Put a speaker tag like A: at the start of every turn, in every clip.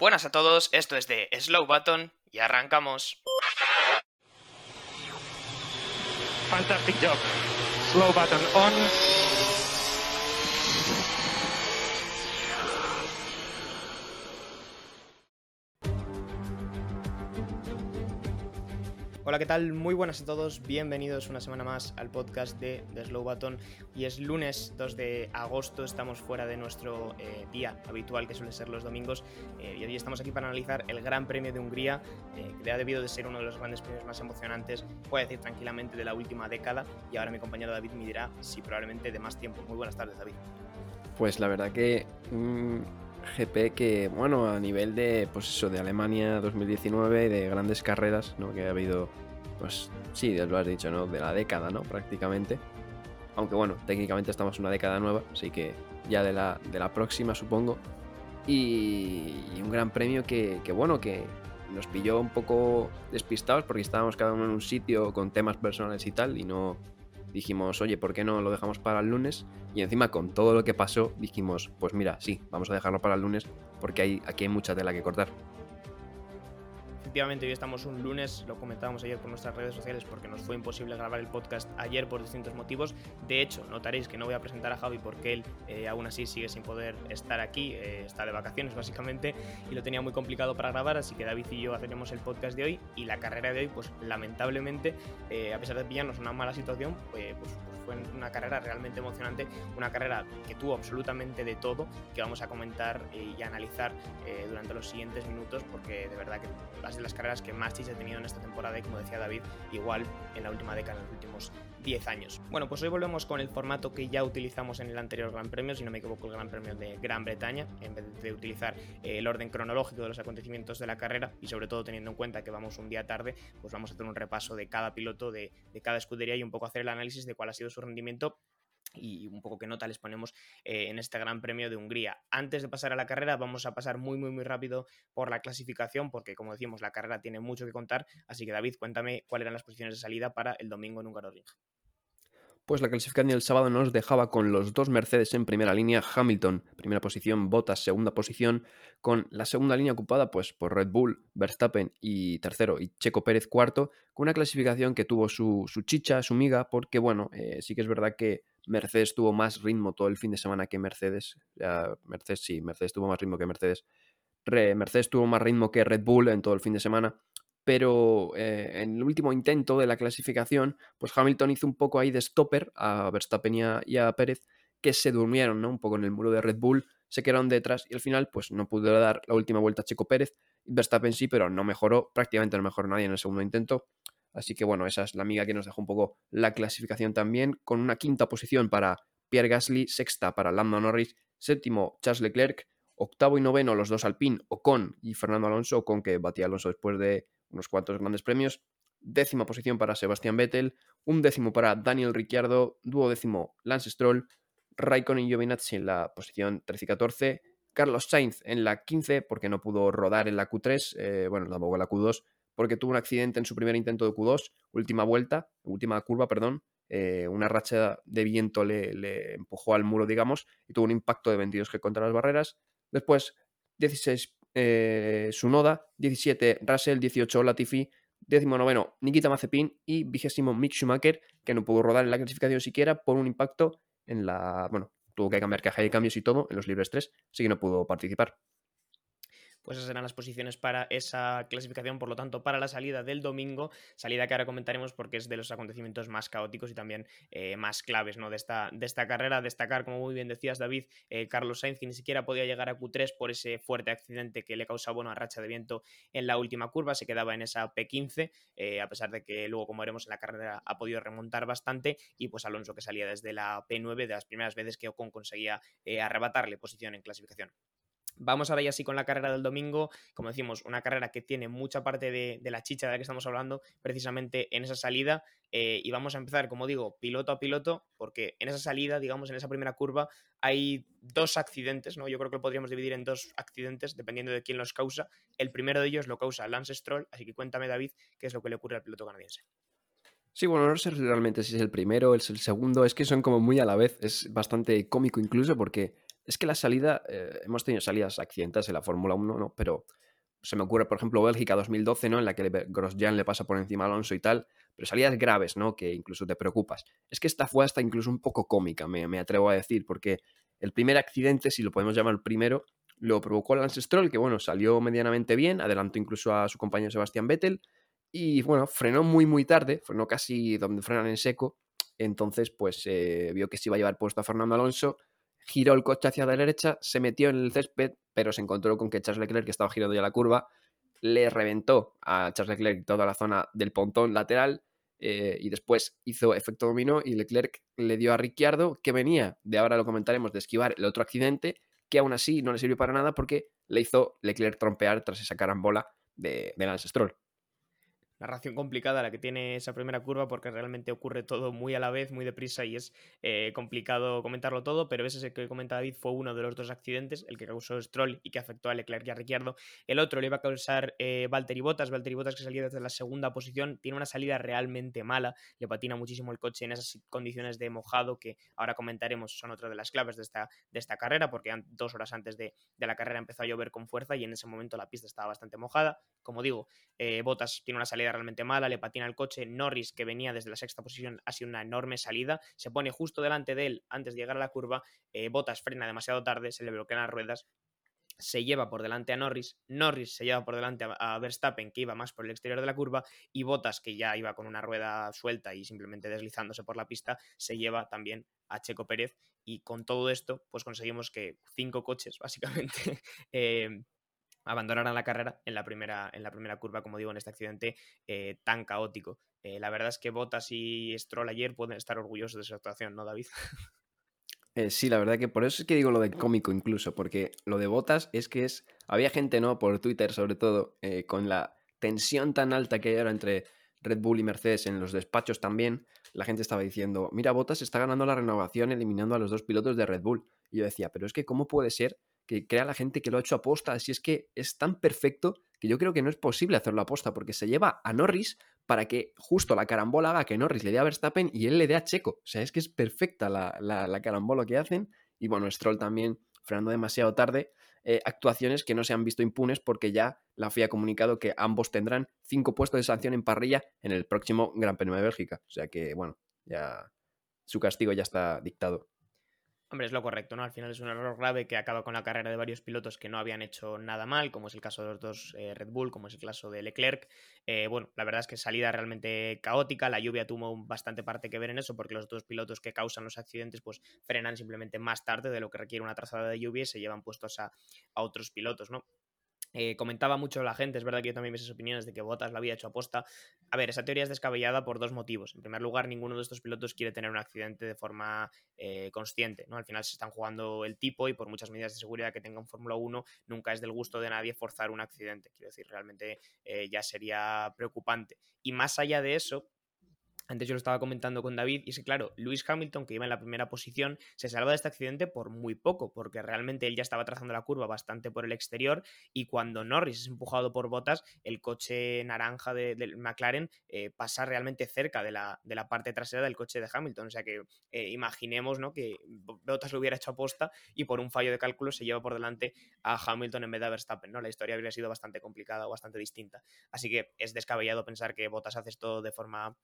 A: Buenas a todos, esto es de Slow Button y arrancamos.
B: Fantastic job. Slow button on.
A: Hola, ¿qué tal? Muy buenas a todos, bienvenidos una semana más al podcast de, The Slow Button. Y es lunes 2 de agosto, estamos fuera de nuestro eh, día habitual que suele ser los domingos. Eh, y hoy estamos aquí para analizar el Gran Premio de Hungría, eh, que ha debido de ser uno de los grandes premios más emocionantes, puede decir tranquilamente, de la última década. Y ahora mi compañero David me dirá si probablemente de más tiempo. Muy buenas tardes, David.
C: Pues la verdad que un GP que, bueno, a nivel de, pues eso, de Alemania 2019, de grandes carreras, ¿no? Que ha habido, pues sí, ya lo has dicho, ¿no? De la década, ¿no? Prácticamente. Aunque bueno, técnicamente estamos en una década nueva, así que ya de la, de la próxima, supongo. Y, y un gran premio que, que, bueno, que nos pilló un poco despistados porque estábamos cada uno en un sitio con temas personales y tal, y no, dijimos, oye, ¿por qué no lo dejamos para el lunes? Y encima con todo lo que pasó, dijimos, pues mira, sí, vamos a dejarlo para el lunes porque hay, aquí hay mucha tela que cortar.
A: Efectivamente, hoy estamos un lunes, lo comentábamos ayer por nuestras redes sociales porque nos fue imposible grabar el podcast ayer por distintos motivos. De hecho, notaréis que no voy a presentar a Javi porque él eh, aún así sigue sin poder estar aquí, eh, está de vacaciones básicamente y lo tenía muy complicado para grabar, así que David y yo hacemos el podcast de hoy y la carrera de hoy, pues lamentablemente, eh, a pesar de pillarnos una mala situación, pues fue una carrera realmente emocionante, una carrera que tuvo absolutamente de todo, que vamos a comentar y analizar eh, durante los siguientes minutos, porque de verdad que a ser las carreras que más chis he tenido en esta temporada y como decía David, igual en la última década, en los últimos 10 años. Bueno, pues hoy volvemos con el formato que ya utilizamos en el anterior Gran Premio, si no me equivoco, el Gran Premio de Gran Bretaña, en vez de utilizar eh, el orden cronológico de los acontecimientos de la carrera y sobre todo teniendo en cuenta que vamos un día tarde, pues vamos a hacer un repaso de cada piloto, de, de cada escudería y un poco hacer el análisis de cuál ha sido su rendimiento y un poco qué nota les ponemos eh, en este Gran Premio de Hungría. Antes de pasar a la carrera, vamos a pasar muy, muy, muy rápido por la clasificación, porque como decimos, la carrera tiene mucho que contar. Así que, David, cuéntame cuáles eran las posiciones de salida para el domingo en Hungaroring.
C: Pues la clasificación del sábado nos dejaba con los dos Mercedes en primera línea, Hamilton, primera posición, Bottas, segunda posición, con la segunda línea ocupada pues, por Red Bull, Verstappen y tercero, y Checo Pérez cuarto, con una clasificación que tuvo su, su chicha, su miga, porque bueno, eh, sí que es verdad que Mercedes tuvo más ritmo todo el fin de semana que Mercedes. Mercedes sí, Mercedes tuvo más ritmo que Mercedes. Re, Mercedes tuvo más ritmo que Red Bull en todo el fin de semana. Pero eh, en el último intento de la clasificación, pues Hamilton hizo un poco ahí de stopper a Verstappen y a, Pérez, que se durmieron ¿no? un poco en el muro de Red Bull, se quedaron detrás y al final pues no pudo dar la última vuelta a Checo Pérez. Verstappen sí, pero no mejoró, prácticamente no mejoró nadie en el segundo intento. Así que bueno, esa es la amiga que nos dejó un poco la clasificación también, con una quinta posición para Pierre Gasly, sexta para Lando Norris, séptimo Charles Leclerc, octavo y noveno los dos Alpine, Ocon y Fernando Alonso, Ocon que batía Alonso después de unos cuantos grandes premios, décima posición para Sebastián Vettel, un décimo para Daniel Ricciardo, duodécimo Lance Stroll, Raikkonen y Giovinazzi en la posición 13 y 14, Carlos Sainz en la 15 porque no pudo rodar en la Q3, eh, bueno, tampoco en la Q2, porque tuvo un accidente en su primer intento de Q2, última vuelta, última curva, perdón. Eh, una racha de viento le, empujó al muro, digamos, y tuvo un impacto de 22 G contra las barreras. Después, 16 eh, Sunoda, 17 Russell, 18 Latifi, 19 Nikita Mazepin y 20 Mick Schumacher, que no pudo rodar en la clasificación siquiera por un impacto en la. Bueno, tuvo que cambiar caja de cambios y todo en los libres 3, así que no pudo participar
A: pues esas serán las posiciones para esa clasificación, por lo tanto, para la salida del domingo, salida que ahora comentaremos porque es de los acontecimientos más caóticos y también eh, más claves ¿no? de, esta, de esta carrera. Destacar, como muy bien decías, David, eh, Carlos Sainz ni siquiera podía llegar a Q3 por ese fuerte accidente que le causaba una racha de viento en la última curva, se quedaba en esa P15, eh, a pesar de que luego, como veremos en la carrera, ha podido remontar bastante y pues Alonso que salía desde la P9 de las primeras veces que Ocon conseguía arrebatarle posición en clasificación. Vamos ahora ya sí con la carrera del domingo. Como decimos, una carrera que tiene mucha parte de, de la chicha de la que estamos hablando precisamente en esa salida. Eh, y vamos a empezar, como digo, piloto a piloto, porque en esa salida, digamos, en esa primera curva, hay dos accidentes, ¿no? Yo creo que lo podríamos dividir en dos accidentes, dependiendo de quién los causa. El primero de ellos lo causa Lance Stroll, así que cuéntame, David, qué es lo que le ocurre al piloto canadiense.
C: Sí, bueno, no sé realmente si es el primero, es el segundo, es que son como muy a la vez, es bastante cómico incluso porque es que la salida, eh, hemos tenido salidas accidentales en la Fórmula 1, ¿no? Pero se me ocurre, por ejemplo, Bélgica 2012, ¿no? En la que Grosjean le pasa por encima a Alonso y tal, pero salidas graves, ¿no? Que incluso te preocupas. Es que esta fue hasta incluso un poco cómica, me, atrevo a decir, porque el primer accidente, si lo podemos llamar primero, lo provocó Lance Stroll, que bueno, salió medianamente bien, adelantó incluso a su compañero Sebastián Vettel, y bueno, frenó muy muy tarde, frenó casi donde frenan en seco, entonces pues eh, vio que se iba a llevar puesto a Fernando Alonso, giró el coche hacia la derecha, se metió en el césped, pero se encontró con que Charles Leclerc, que estaba girando ya la curva, le reventó a Charles Leclerc toda la zona del pontón lateral, eh, y después hizo efecto dominó y Leclerc le dio a Ricciardo, que venía, de ahora lo comentaremos, de esquivar el otro accidente, que aún así no le sirvió para nada porque le hizo Leclerc trompear tras esa carambola de, de Lance Stroll
A: narración complicada la que tiene esa primera curva porque realmente ocurre todo muy a la vez, muy deprisa y es eh, complicado comentarlo todo, pero ese que comenta David fue uno de los dos accidentes, el que causó Stroll y que afectó a Leclerc y a Ricciardo. El otro le iba a causar eh, Valtteri Bottas, Valtteri Bottas que salía desde la segunda posición, tiene una salida realmente mala, le patina muchísimo el coche en esas condiciones de mojado que ahora comentaremos son otra de las claves de esta, de esta carrera porque dos horas antes de, la carrera empezó a llover con fuerza y en ese momento la pista estaba bastante mojada. Como digo, eh, Bottas tiene una salida realmente mala, le patina el coche. Norris, que venía desde la sexta posición, ha sido una enorme salida. Se pone justo delante de él antes de llegar a la curva. Eh, Botas frena demasiado tarde, se le bloquean las ruedas. Se lleva por delante a Norris, Norris se lleva por delante a, Verstappen, que iba más por el exterior de la curva, y Botas, que ya iba con una rueda suelta y simplemente deslizándose por la pista, se lleva también a Checo Pérez. Y con todo esto, pues conseguimos que cinco coches, básicamente, eh, abandonaran la carrera en la primera, en la primera curva, como digo, en este accidente eh, tan caótico. Eh, la verdad es que Bottas y Stroll ayer pueden estar orgullosos de su actuación, ¿no, David?
C: Eh, sí, la verdad que por eso es que digo lo de cómico incluso, porque lo de Bottas es que es... Había gente, ¿no? Por Twitter sobre todo, con la tensión tan alta que hay ahora entre Red Bull y Mercedes en los despachos también, la gente estaba diciendo, mira, Bottas está ganando la renovación eliminando a los dos pilotos de Red Bull. Y yo decía, pero es que ¿cómo puede ser que crea la gente que lo ha hecho aposta. Si es que es tan perfecto que yo creo que no es posible hacerlo aposta, porque se lleva a Norris para que justo la carambola haga que Norris le dé a Verstappen y él le dé a Checo. O sea, es que es perfecta la, la, carambola que hacen. Y bueno, Stroll también frenando demasiado tarde. Eh, actuaciones que no se han visto impunes porque ya la FIA ha comunicado que ambos tendrán cinco puestos de sanción en parrilla en el próximo Gran Premio de Bélgica. O sea que, bueno, ya su castigo ya está dictado.
A: Hombre, es lo correcto, ¿no? Al final es un error grave que acaba con la carrera de varios pilotos que no habían hecho nada mal, como es el caso de los dos eh, Red Bull, como es el caso de Leclerc. Eh, bueno, la verdad es que salida realmente caótica, la lluvia tuvo bastante parte que ver en eso, porque los dos pilotos que causan los accidentes, pues frenan simplemente más tarde de lo que requiere una trazada de lluvia y se llevan puestos a, a otros pilotos, ¿no? Eh, comentaba mucho la gente, es verdad que yo también vi esas opiniones de que Bottas lo había hecho aposta. A ver, esa teoría es descabellada por dos motivos. En primer lugar, ninguno de estos pilotos quiere tener un accidente de forma eh, consciente. ¿no? Al final se están jugando el tipo y por muchas medidas de seguridad que tenga un Fórmula 1, nunca es del gusto de nadie forzar un accidente. Quiero decir, realmente eh, ya sería preocupante. Y más allá de eso, antes yo lo estaba comentando con David, y es que, claro, Lewis Hamilton, que iba en la primera posición, se salva de este accidente por muy poco, porque realmente él ya estaba trazando la curva bastante por el exterior, y cuando Norris es empujado por botas, el coche naranja del McLaren eh, pasa realmente cerca de la, de la, parte trasera del coche de Hamilton. O sea que eh, imaginemos ¿no? que Bottas lo hubiera hecho aposta y por un fallo de cálculo se lleva por delante a Hamilton en vez de a Verstappen. ¿no? La historia habría sido bastante complicada o bastante distinta. Así que es descabellado pensar que Bottas hace esto de forma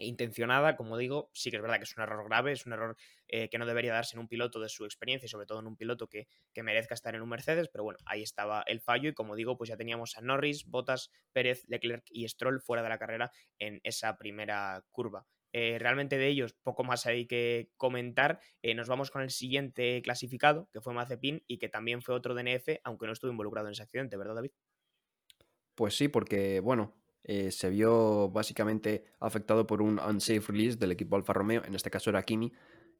A: intencionada, como digo, sí que es verdad que es un error grave, es un error eh, que no debería darse en un piloto de su experiencia y sobre todo en un piloto que, merezca estar en un Mercedes, pero bueno, ahí estaba el fallo y como digo, pues ya teníamos a Norris, Bottas, Pérez, Leclerc y Stroll fuera de la carrera en esa primera curva. Eh, realmente de ellos poco más hay que comentar. Eh, nos vamos con el siguiente clasificado, que fue Mazepin y que también fue otro DNF, aunque no estuvo involucrado en ese accidente, ¿verdad, David?
C: Pues sí, porque, bueno, eh, se vio básicamente afectado por un unsafe release del equipo Alfa Romeo, en este caso era Kimi,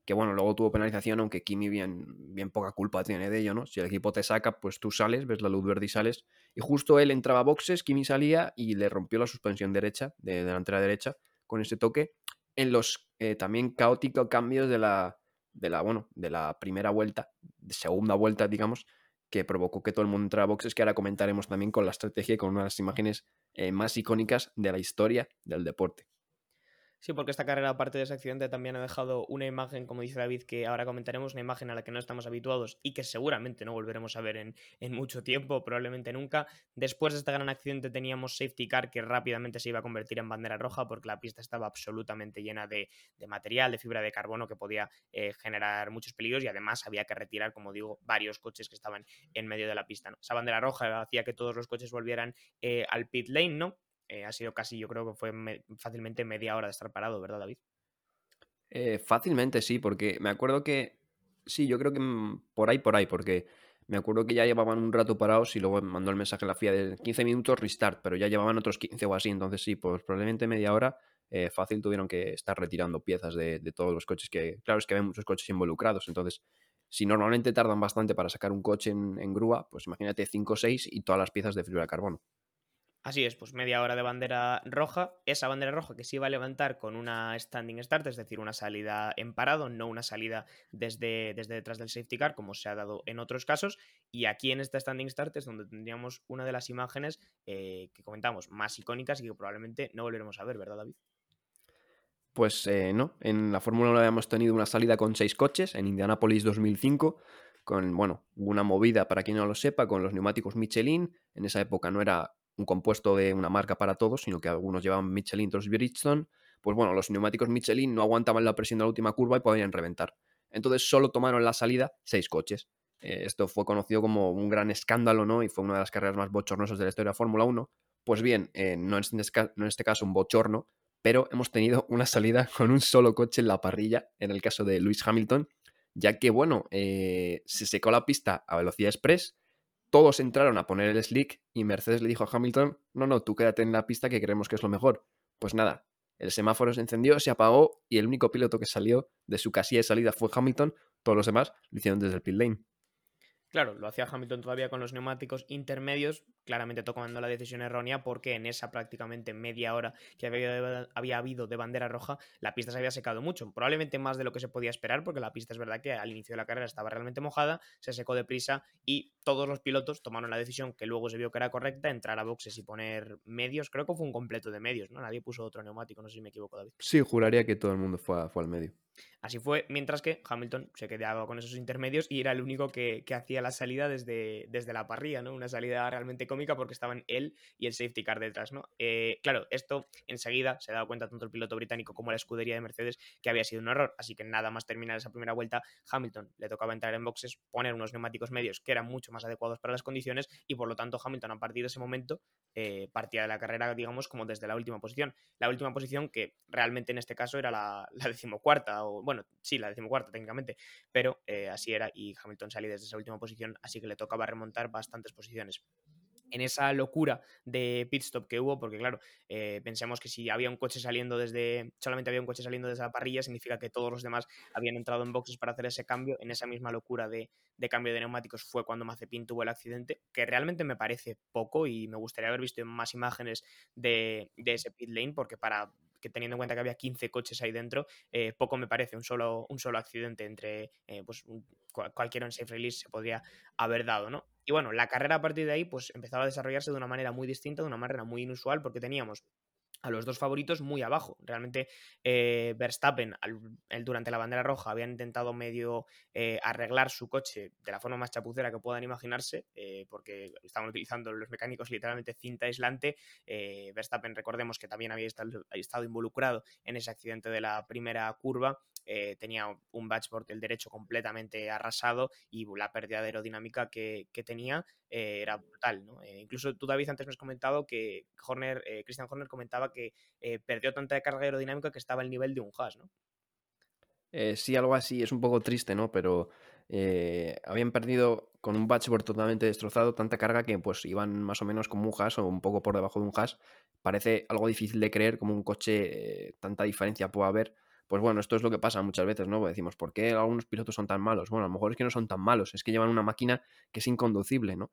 C: que bueno, luego tuvo penalización, aunque Kimi bien, bien poca culpa tiene de ello, ¿no? Si el equipo te saca, pues tú sales, ves la luz verde y sales. Y justo él entraba a boxes, Kimi salía y le rompió la suspensión derecha, de delantera derecha, con ese toque, en los eh, también caóticos cambios de la, de la, bueno, de la primera vuelta, de segunda vuelta, digamos, que provocó que todo el mundo entrara boxes, que ahora comentaremos también con la estrategia y con unas imágenes eh, más icónicas de la historia del deporte.
A: Sí, porque esta carrera, aparte de ese accidente, también ha dejado una imagen, como dice David, que ahora comentaremos, una imagen a la que no estamos habituados y que seguramente no volveremos a ver en, mucho tiempo, probablemente nunca. Después de este gran accidente teníamos safety car que rápidamente se iba a convertir en bandera roja porque la pista estaba absolutamente llena de, material, de fibra de carbono que podía eh, generar muchos peligros y además había que retirar, como digo, varios coches que estaban en medio de la pista. ¿no? Esa bandera roja hacía que todos los coches volvieran eh, al pit lane, ¿no? Eh, ha sido casi, yo creo que fue fácilmente media hora de estar parado, ¿verdad, David?
C: Eh, fácilmente sí, porque me acuerdo que. Sí, yo creo que mm, por ahí, por ahí, porque me acuerdo que ya llevaban un rato parados y luego mandó el mensaje a la FIA de 15 minutos restart, pero ya llevaban otros 15 o así, entonces sí, pues probablemente media hora eh, fácil tuvieron que estar retirando piezas de, todos los coches que, claro, es que hay muchos coches involucrados, entonces si normalmente tardan bastante para sacar un coche en, en grúa, pues imagínate 5 o 6 y todas las piezas de fibra de carbono.
A: Así es, pues media hora de bandera roja. Esa bandera roja que se iba a levantar con una standing start, es decir, una salida en parado, no una salida desde, desde detrás del safety car, como se ha dado en otros casos. Y aquí en esta standing start es donde tendríamos una de las imágenes eh, que comentamos más icónicas y que probablemente no volveremos a ver, ¿verdad, David?
C: Pues eh, no, en la Fórmula 1 habíamos tenido una salida con seis coches en Indianapolis 2005 con, bueno, una movida, para quien no lo sepa, con los neumáticos Michelin. En esa época no era un compuesto de una marca para todos, sino que algunos llevaban Michelin, otros Bridgestone, pues bueno, los neumáticos Michelin no aguantaban la presión de la última curva y podían reventar. Entonces solo tomaron la salida seis coches. Eh, esto fue conocido como un gran escándalo, ¿no? Y fue una de las carreras más bochornosas de la historia de Fórmula 1. Pues bien, eh, no, en este, en este caso un bochorno, pero hemos tenido una salida con un solo coche en la parrilla, en el caso de Lewis Hamilton, ya que, bueno, eh, se secó la pista a velocidad express, todos entraron a poner el slick y Mercedes le dijo a Hamilton, no, no, tú quédate en la pista que creemos que es lo mejor. Pues nada, el semáforo se encendió, se apagó y el único piloto que salió de su casilla de salida fue Hamilton, todos los demás lo hicieron desde el pit lane.
A: Claro, lo hacía Hamilton todavía con los neumáticos intermedios, claramente tomando la decisión errónea porque en esa prácticamente media hora que había, habido de bandera roja, la pista se había secado mucho, probablemente más de lo que se podía esperar porque la pista es verdad que al inicio de la carrera estaba realmente mojada, se secó deprisa y todos los pilotos tomaron la decisión que luego se vio que era correcta, entrar a boxes y poner medios, creo que fue un completo de medios, ¿no? Nadie puso otro neumático, no sé si me equivoco, David.
C: Sí, juraría que todo el mundo fue, fue al medio.
A: Así fue, mientras que Hamilton se quedaba con esos intermedios y era el único que, hacía la salida desde, desde, la parrilla, ¿no? Una salida realmente cómica porque estaban él y el safety car detrás, ¿no? Eh, claro, esto enseguida se ha dado cuenta tanto el piloto británico como la escudería de Mercedes que había sido un error, así que nada más terminar esa primera vuelta, Hamilton le tocaba entrar en boxes, poner unos neumáticos medios que eran mucho más adecuados para las condiciones y por lo tanto Hamilton a partir de ese momento eh, partía de la carrera, digamos, como desde la última posición. La última posición que realmente en este caso era la decimocuarta o bueno, sí, la decimocuarta técnicamente, pero eh, así era y Hamilton salía desde esa última posición, así que le tocaba remontar bastantes posiciones en esa locura de pit stop que hubo, porque claro, eh, pensemos que si había un coche saliendo desde, solamente había un coche saliendo desde la parrilla, significa que todos los demás habían entrado en boxes para hacer ese cambio. En esa misma locura de, cambio de neumáticos fue cuando Mazepin tuvo el accidente, que realmente me parece poco y me gustaría haber visto más imágenes de, de ese pit lane, porque para que teniendo en cuenta que había 15 coches ahí dentro, eh, poco me parece un solo, un solo accidente entre eh, pues, cualquiera en safe release se podría haber dado, ¿no? Y bueno, la carrera a partir de ahí pues empezaba a desarrollarse de una manera muy distinta, de una manera muy inusual, porque teníamos a los dos favoritos muy abajo. Realmente eh, Verstappen durante la bandera roja habían intentado medio eh, arreglar su coche de la forma más chapucera que puedan imaginarse, eh, porque estaban utilizando los mecánicos literalmente cinta aislante. Verstappen, recordemos que también había estado, involucrado en ese accidente de la primera curva. Tenía un batchboard el derecho completamente arrasado y la pérdida de aerodinámica que, tenía era brutal. ¿no? incluso tú, David, antes me has comentado que Horner, Christian Horner comentaba que eh, perdió tanta carga aerodinámica que estaba al nivel de un Haas, ¿no?
C: Eh, sí, algo así, es un poco triste, ¿no? Pero eh, habían perdido con un batchboard totalmente destrozado tanta carga que pues iban más o menos como un Haas o un poco por debajo de un Haas. Parece algo difícil de creer como un coche tanta diferencia puede haber. Pues bueno, esto es lo que pasa muchas veces, ¿no? Decimos, ¿por qué algunos pilotos son tan malos? Bueno, a lo mejor es que no son tan malos, es que llevan una máquina que es inconducible, ¿no?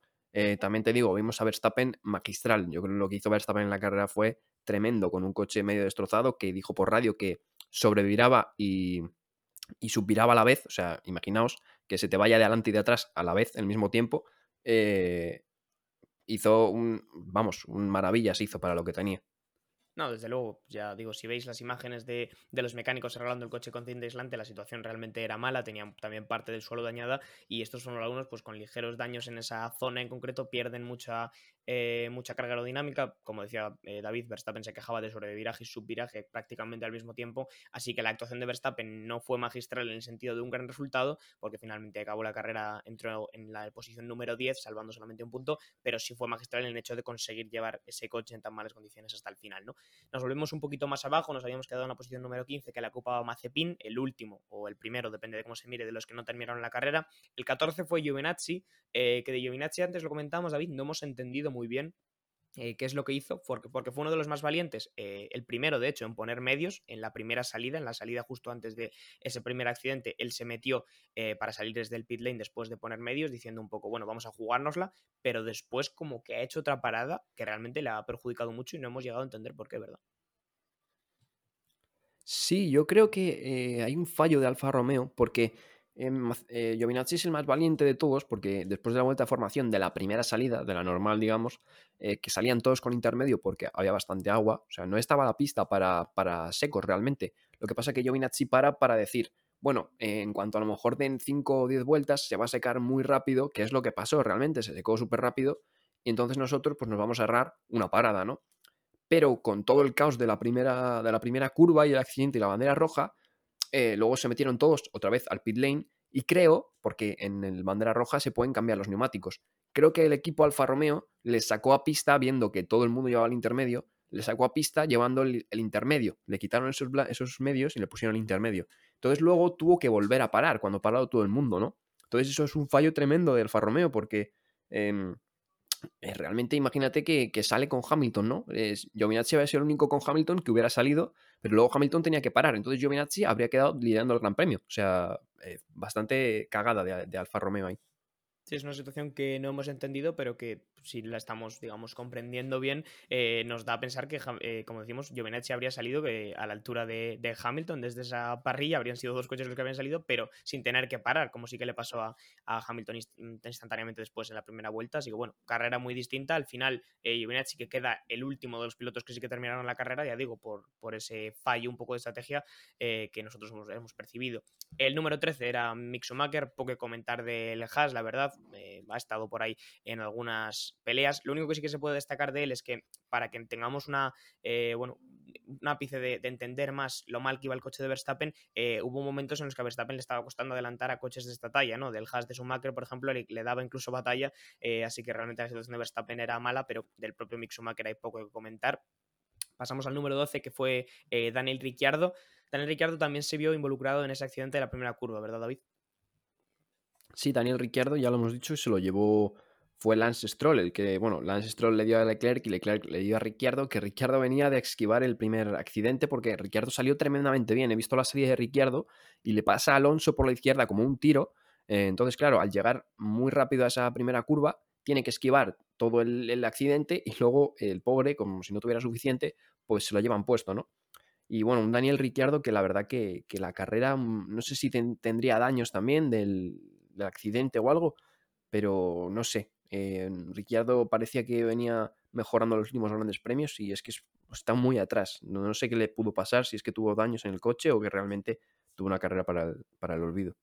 C: también te digo, vimos a Verstappen magistral. Yo creo que lo que hizo Verstappen en la carrera fue tremendo con un coche medio destrozado que dijo por radio que sobreviraba y, y subviraba a la vez. O sea, imaginaos que se te vaya de adelante y de atrás a la vez, al mismo tiempo. Eh, hizo un, vamos, un maravillas hizo para lo que tenía.
A: No, desde luego, ya digo, si veis las imágenes de, los mecánicos arreglando el coche con cinta aislante, la situación realmente era mala, tenían también parte del suelo dañada y estos son algunos pues con ligeros daños en esa zona en concreto, pierden mucha, eh, mucha carga aerodinámica, como decía eh, David, Verstappen se quejaba de sobreviraje y subviraje prácticamente al mismo tiempo, así que la actuación de Verstappen no fue magistral en el sentido de un gran resultado, porque finalmente acabó la carrera, entró en la posición número 10, salvando solamente un punto, pero sí fue magistral en el hecho de conseguir llevar ese coche en tan malas condiciones hasta el final, ¿no? Nos volvemos un poquito más abajo, nos habíamos quedado en la posición número 15 que la ocupaba Mazepin, el último o el primero, depende de cómo se mire, de los que no terminaron la carrera. El 14 fue Giovinazzi, eh, que de Giovinazzi antes lo comentábamos, David, no hemos entendido muy bien eh, qué es lo que hizo, porque, porque, fue uno de los más valientes, eh, el primero de hecho en poner medios en la primera salida, en la salida justo antes de ese primer accidente, él se metió eh, para salir desde el pit lane después de poner medios, diciendo un poco, bueno, vamos a jugárnosla, pero después como que ha hecho otra parada que realmente le ha perjudicado mucho y no hemos llegado a entender por qué, ¿verdad?
C: Sí, yo creo que hay un fallo de Alfa Romeo, porque eh, es el más valiente de todos porque después de la vuelta de formación de la primera salida, de la normal, digamos, eh, que salían todos con intermedio porque había bastante agua, o sea, no estaba la pista para, para secos realmente. Lo que pasa es que Giovinazzi para para decir, bueno, en cuanto a lo mejor den 5 o 10 vueltas, se va a secar muy rápido, que es lo que pasó realmente, se secó súper rápido, y entonces nosotros pues nos vamos a errar una parada, ¿no? Pero con todo el caos de la primera, de la primera curva y el accidente y la bandera roja, eh, luego se metieron todos otra vez al pit lane y creo, porque en el bandera roja se pueden cambiar los neumáticos, creo que el equipo Alfa Romeo le sacó a pista viendo que todo el mundo llevaba el intermedio, le sacó a pista llevando el, intermedio, le quitaron esos, medios y le pusieron el intermedio. Entonces luego tuvo que volver a parar cuando ha parado todo el mundo, ¿no? Entonces eso es un fallo tremendo del Alfa Romeo porque... Em, eh, realmente imagínate que, sale con Hamilton, ¿no? Giovinazzi había sido el único con Hamilton que hubiera salido, pero luego Hamilton tenía que parar, entonces Giovinazzi habría quedado liderando el Gran Premio. O sea, eh, bastante cagada de, de Alfa Romeo ahí.
A: Sí, es una situación que no hemos entendido, pero que si la estamos, digamos, comprendiendo bien, eh, nos da a pensar que, eh, como decimos, Giovinazzi habría salido a la altura de, Hamilton, desde esa parrilla, habrían sido dos coches los que habían salido, pero sin tener que parar, como sí que le pasó a, Hamilton instantáneamente después en la primera vuelta. Así que, bueno, carrera muy distinta. Al final, eh, Giovinazzi que queda el último de los pilotos que sí que terminaron la carrera, ya digo, por, por ese fallo un poco de estrategia que nosotros hemos, percibido. El número 13 era Mick poco que comentar del Haas, la verdad, ha estado por ahí en algunas peleas. Lo único que sí que se puede destacar de él es que para que tengamos una, eh, bueno, un ápice de, entender más lo mal que iba el coche de Verstappen, eh, hubo momentos en los que a Verstappen le estaba costando adelantar a coches de esta talla, ¿no? Del Haas de Schumacher, por ejemplo, le, daba incluso batalla, eh, así que realmente la situación de Verstappen era mala, pero del propio Mick Schumacher hay poco que comentar. Pasamos al número 12, que fue Daniel Ricciardo. Daniel Ricciardo también se vio involucrado en ese accidente de la primera curva, ¿verdad, David?
C: Sí, Daniel Ricciardo, ya lo hemos dicho, se lo llevó fue Lance Stroll, el que, bueno, Lance Stroll le dio a Leclerc y Leclerc le dio a Ricciardo, que Ricciardo venía de esquivar el primer accidente porque Ricciardo salió tremendamente bien. He visto la serie de Ricciardo y le pasa a Alonso por la izquierda como un tiro. Eh, entonces, claro, al llegar muy rápido a esa primera curva, tiene que esquivar todo el, accidente y luego el pobre, como si no tuviera suficiente, pues se lo llevan puesto, ¿no? Y bueno, un Daniel Ricciardo que la verdad que, la carrera, mm, no sé si tendría daños también del accidente o algo, pero no sé, eh, Ricciardo parecía que venía mejorando los últimos grandes premios y es que está muy atrás. No, sé qué le pudo pasar, si es que tuvo daños en el coche o que realmente tuvo una carrera para para el olvido.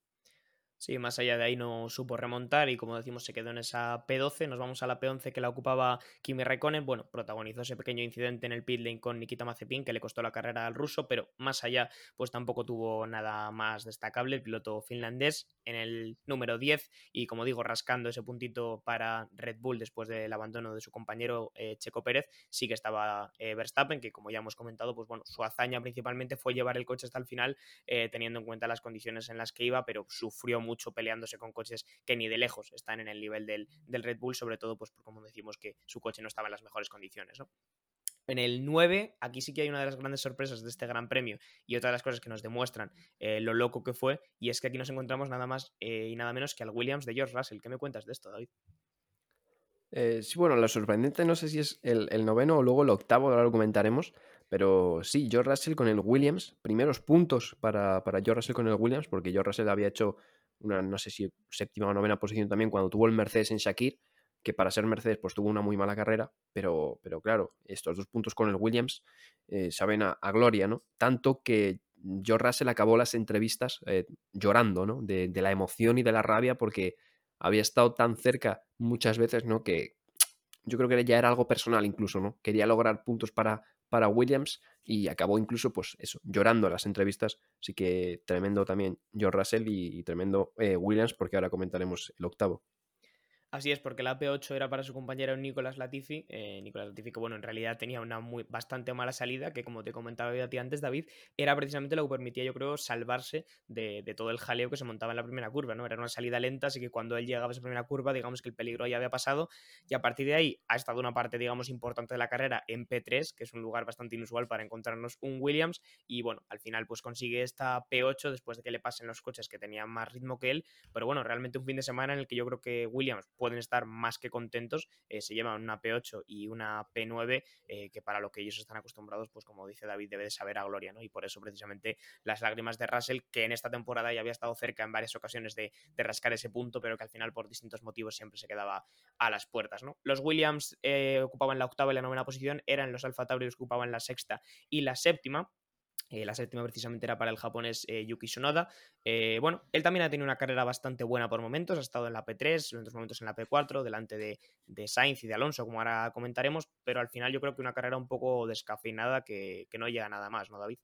A: Sí, más allá de ahí no supo remontar y como decimos se quedó en esa P12, nos vamos a la P11 que la ocupaba Kimi Raikkonen, bueno, protagonizó ese pequeño incidente en el pit lane con Nikita Mazepin que le costó la carrera al ruso, pero más allá pues tampoco tuvo nada más destacable. El piloto finlandés en el número 10 y como digo rascando ese puntito para Red Bull después del abandono de su compañero eh, Checo Pérez, sí que estaba eh, Verstappen que como ya hemos comentado pues bueno, su hazaña principalmente fue llevar el coche hasta el final eh, teniendo en cuenta las condiciones en las que iba, pero sufrió mucho peleándose con coches que ni de lejos están en el nivel del, Red Bull, sobre todo pues como decimos que su coche no estaba en las mejores condiciones, En el 9, aquí sí que hay una de las grandes sorpresas de este Gran Premio y otra de las cosas que nos demuestran eh, lo loco que fue, y es que aquí nos encontramos nada más eh, y nada menos que al Williams de George Russell. ¿Qué me cuentas de esto, David?
C: Eh, sí, bueno, lo sorprendente no sé si es el, noveno o luego el octavo, ahora lo comentaremos, pero sí, George Russell con el Williams, primeros puntos para, para George Russell con el Williams, porque George Russell había hecho una, no sé si séptima o novena posición también cuando tuvo el Mercedes en Shakir, que para ser Mercedes pues tuvo una muy mala carrera, pero, pero claro, estos dos puntos con el Williams eh, saben a, gloria, ¿no? Tanto que George Russell acabó las entrevistas eh, llorando, ¿no? De, de, la emoción y de la rabia porque había estado tan cerca muchas veces, ¿no? Que yo creo que ya era algo personal incluso, ¿no? Quería lograr puntos para, para Williams y acabó incluso, pues eso, llorando las entrevistas. Así que tremendo también George Russell y, tremendo eh, Williams, porque ahora comentaremos el octavo.
A: Así es, porque la P8 era para su compañero Nicolás Latifi. Eh, Nicolás Latifi, que bueno, en realidad tenía una muy, bastante mala salida, que como te comentaba a ti antes, David, era precisamente lo que permitía, yo creo, salvarse de, todo el jaleo que se montaba en la primera curva, ¿no? Era una salida lenta, así que cuando él llegaba a esa primera curva, digamos que el peligro ya había pasado, y a partir de ahí ha estado una parte, digamos, importante de la carrera en P3, que es un lugar bastante inusual para encontrarnos un Williams, y bueno, al final pues consigue esta P8 después de que le pasen los coches que tenían más ritmo que él, pero bueno, realmente un fin de semana en el que yo creo que Williams pueden estar más que contentos. Eh, se llevan una P8 y una P9, eh, que para lo que ellos están acostumbrados, pues como dice David, debe de saber a gloria, ¿no? Y por eso precisamente las lágrimas de Russell, que en esta temporada ya había estado cerca en varias ocasiones de, rascar ese punto, pero que al final por distintos motivos siempre se quedaba a las puertas, ¿no? Los Williams eh, ocupaban la octava y la novena posición, eran los Alfa Tauri que ocupaban la sexta y la séptima. Eh, la séptima precisamente era para el japonés eh, Yuki Tsunoda. Eh, bueno, él también ha tenido una carrera bastante buena por momentos, ha estado en la P3, en otros momentos en la P4, delante de, de, Sainz y de Alonso, como ahora comentaremos, pero al final yo creo que una carrera un poco descafeinada que, que no llega nada más, ¿no, David?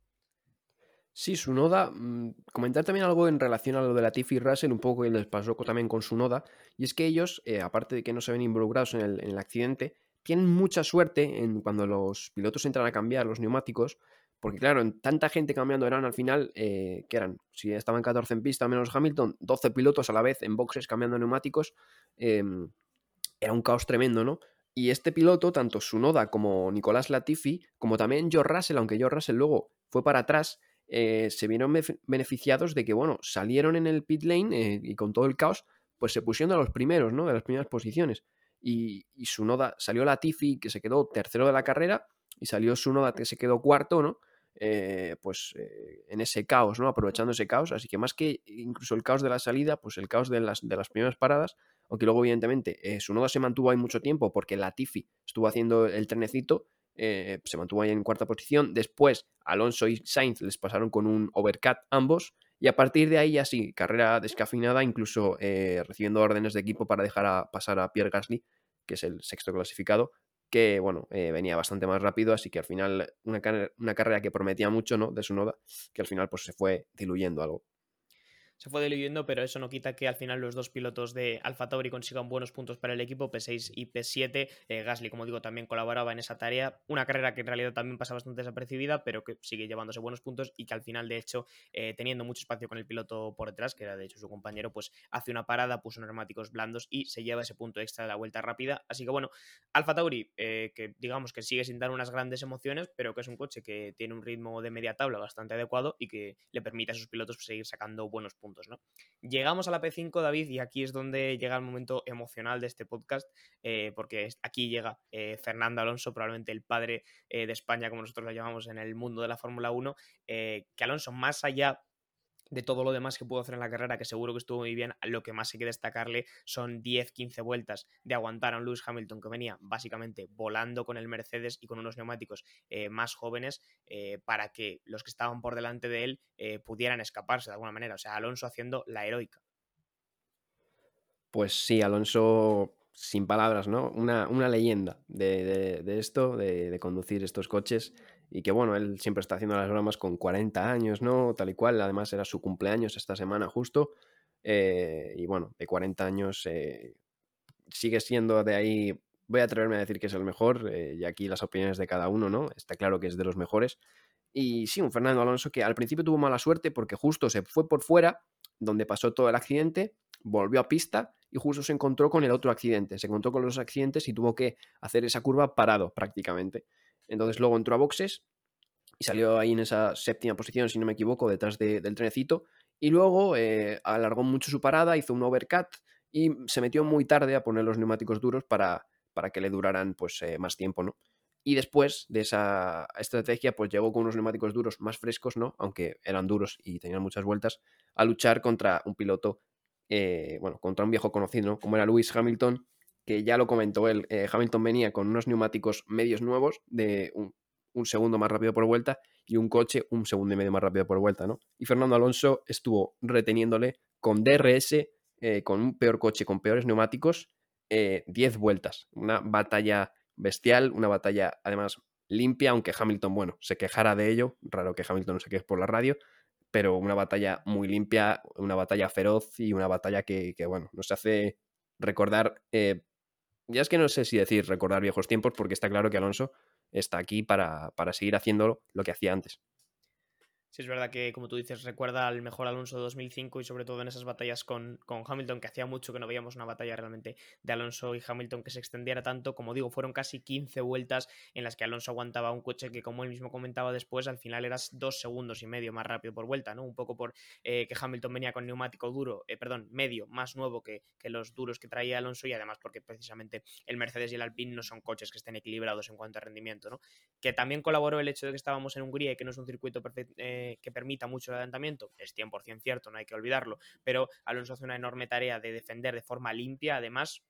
C: Sí, Sunoda, mm, comentar también algo en relación a lo de la Tiffy y Russell, un poco que les pasó también con Sunoda, y es que ellos, aparte de que no se ven involucrados en el, en el accidente, tienen mucha suerte en cuando los pilotos entran a cambiar los neumáticos, porque claro, en tanta gente cambiando eran al final, eh, que eran, si estaban 14 en pista menos Hamilton, 12 pilotos a la vez en boxes cambiando neumáticos, em, era un caos tremendo, ¿no? Y este piloto, tanto Sunoda como Nicolás Latifi, como también George Russell, aunque George Russell luego fue para atrás, eh, se vieron beneficiados de que, bueno, salieron en el pit lane eh, y con todo el caos, pues se pusieron a los primeros, ¿no? De las primeras posiciones. Y, y Sunoda salió Latifi, que se quedó tercero de la carrera, y salió Sunoda, que se quedó cuarto, ¿no? Eh, pues eh, en ese caos, ¿no? Aprovechando ese caos. Así que más que incluso el caos de la salida, pues el caos de las, de las primeras paradas, aunque luego evidentemente eh, su noda se mantuvo ahí mucho tiempo porque la Tifi estuvo haciendo el trenecito, se mantuvo ahí en cuarta posición. Después Alonso y Sainz les pasaron con un overcut ambos. Y a partir de ahí ya sí, carrera descafinada, incluso recibiendo órdenes de equipo para dejar a, pasar a Pierre Gasly, que es el sexto clasificado, que bueno, eh, venía bastante más rápido, así que al final una, una carrera que prometía mucho, ¿no? De su noda, que al final pues se fue diluyendo algo
A: se fue diluyendo, pero eso no quita que al final los dos pilotos de Alfa Tauri consigan buenos puntos para el equipo, P6 y P7. Eh, Gasly, como digo, también colaboraba en esa tarea. Una carrera que en realidad también pasa bastante desapercibida, pero que sigue llevándose buenos puntos y que al final, de hecho, eh, teniendo mucho espacio con el piloto por detrás, que era de hecho su compañero, pues hace una parada, puso neumáticos blandos y se lleva ese punto extra de la vuelta rápida. Así que bueno, Alfa Tauri, eh, que digamos que sigue sin dar unas grandes emociones, pero que es un coche que tiene un ritmo de media tabla bastante adecuado y que le permite a sus pilotos seguir sacando buenos puntos. Llegamos a la P5, David, y aquí es donde llega el momento emocional de este podcast, eh, porque aquí llega eh, Fernando Alonso, probablemente el padre eh, de España, como nosotros lo llamamos en el mundo de la Fórmula 1, que Alonso, más allá de todo lo demás que pudo hacer en la carrera, que seguro que estuvo muy bien, lo que más hay que destacarle son 10-15 vueltas de aguantar a un Lewis Hamilton que venía básicamente volando con el Mercedes y con unos neumáticos eh, más jóvenes eh, para que los que estaban por delante de él eh, pudieran escaparse de alguna manera. O sea, Alonso haciendo la heroica.
C: Pues sí, Alonso sin palabras, ¿no? Una, una leyenda de, esto, de, conducir estos coches. Y que bueno, él siempre está haciendo las bromas con 40 años, ¿no? Tal y cual. Además era su cumpleaños esta semana justo. Eh, y bueno, de 40 años eh, sigue siendo de ahí. Voy a atreverme a decir que es el mejor. Eh, y aquí las opiniones de cada uno, ¿no? Está claro que es de los mejores. Y sí, un Fernando Alonso que al principio tuvo mala suerte porque justo se fue por fuera, donde pasó todo el accidente, volvió a pista y justo se encontró con el otro accidente. Se encontró con los accidentes y tuvo que hacer esa curva parado prácticamente. Entonces luego entró a boxes y salió ahí en esa séptima posición, si no me equivoco, detrás del trenecito. Y luego eh, alargó mucho su parada, hizo un overcut y se metió muy tarde a poner los neumáticos duros para, para que le duraran pues, eh, más tiempo, ¿no? Y después de esa estrategia, pues llegó con unos neumáticos duros más frescos, ¿no? Aunque eran duros y tenían muchas vueltas, a luchar contra un piloto eh, bueno, contra un viejo conocido, como era Lewis Hamilton, que ya lo comentó él, eh, Hamilton venía con unos neumáticos medios nuevos de un, segundo más rápido por vuelta y un coche un segundo y medio más rápido por vuelta, ¿no? Y Fernando Alonso estuvo reteniéndole con DRS, eh, con un peor coche, con peores neumáticos, 10 eh, vueltas. Una batalla bestial, una batalla además limpia, aunque Hamilton, bueno, se quejara de ello, raro que Hamilton no se queje por la radio, pero una batalla muy limpia, una batalla feroz y una batalla que, bueno, nos hace recordar, ya es que no sé si decir recordar viejos tiempos, porque está claro que Alonso está aquí para, para seguir haciendo lo que hacía antes.
A: Sí, es verdad que, como tú dices, recuerda al mejor Alonso de 2005 y sobre todo en esas batallas con, con, Hamilton, que hacía mucho que no veíamos una batalla realmente de Alonso y Hamilton que se extendiera tanto. Como digo, fueron casi 15 vueltas en las que Alonso aguantaba un coche que, como él mismo comentaba después, al final eras dos segundos y medio más rápido por vuelta, ¿no? Un poco por eh, que Hamilton venía con neumático duro, eh, perdón, medio, más nuevo que, que, los duros que traía Alonso y además porque precisamente el Mercedes y el Alpine no son coches que estén equilibrados en cuanto a rendimiento, ¿no? Que también colaboró el hecho de que estábamos en Hungría y que no es un circuito perfecto. Eh, que permita mucho el adelantamiento, es 100% cierto, no hay que olvidarlo, pero Alonso hace una enorme tarea de defender de forma limpia, además,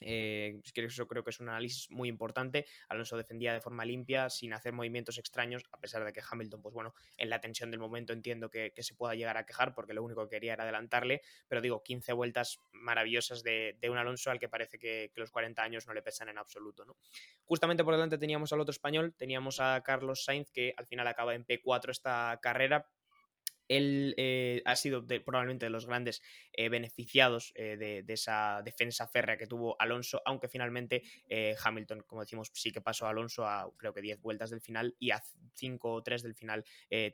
A: eh, eso creo que es un análisis muy importante. Alonso defendía de forma limpia, sin hacer movimientos extraños, a pesar de que Hamilton, pues bueno, en la tensión del momento entiendo que, se pueda llegar a quejar, porque lo único que quería era adelantarle, pero digo, 15 vueltas maravillosas de, un Alonso al que parece que, los 40 años no le pesan en absoluto. ¿no? Justamente por delante teníamos al otro español, teníamos a Carlos Sainz, que al final acaba en P4 esta carrera, él eh, ha sido probablemente de los grandes eh, beneficiados eh, de, esa defensa férrea que tuvo Alonso, aunque finalmente Hamilton, como decimos, sí que pasó a Alonso a creo que 10 vueltas del final y a 5 o 3 del final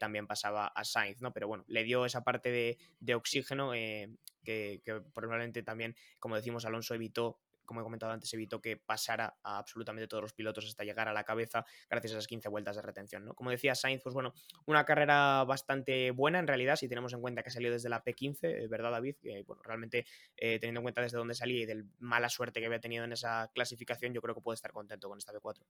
A: también pasaba a Sainz, ¿no? Pero bueno, le dio esa parte de, oxígeno que, probablemente también, como decimos, Alonso evitó como he comentado antes, evitó que pasara a absolutamente todos los pilotos hasta llegar a la cabeza gracias a esas 15 vueltas de retención. ¿no? Como decía Sainz, pues bueno, una carrera bastante buena en realidad, si tenemos en cuenta que salió desde la P15, ¿verdad David? Que bueno, realmente eh, teniendo en cuenta desde dónde salía y de mala suerte que había tenido en esa clasificación, yo creo que puede estar contento con esta P4.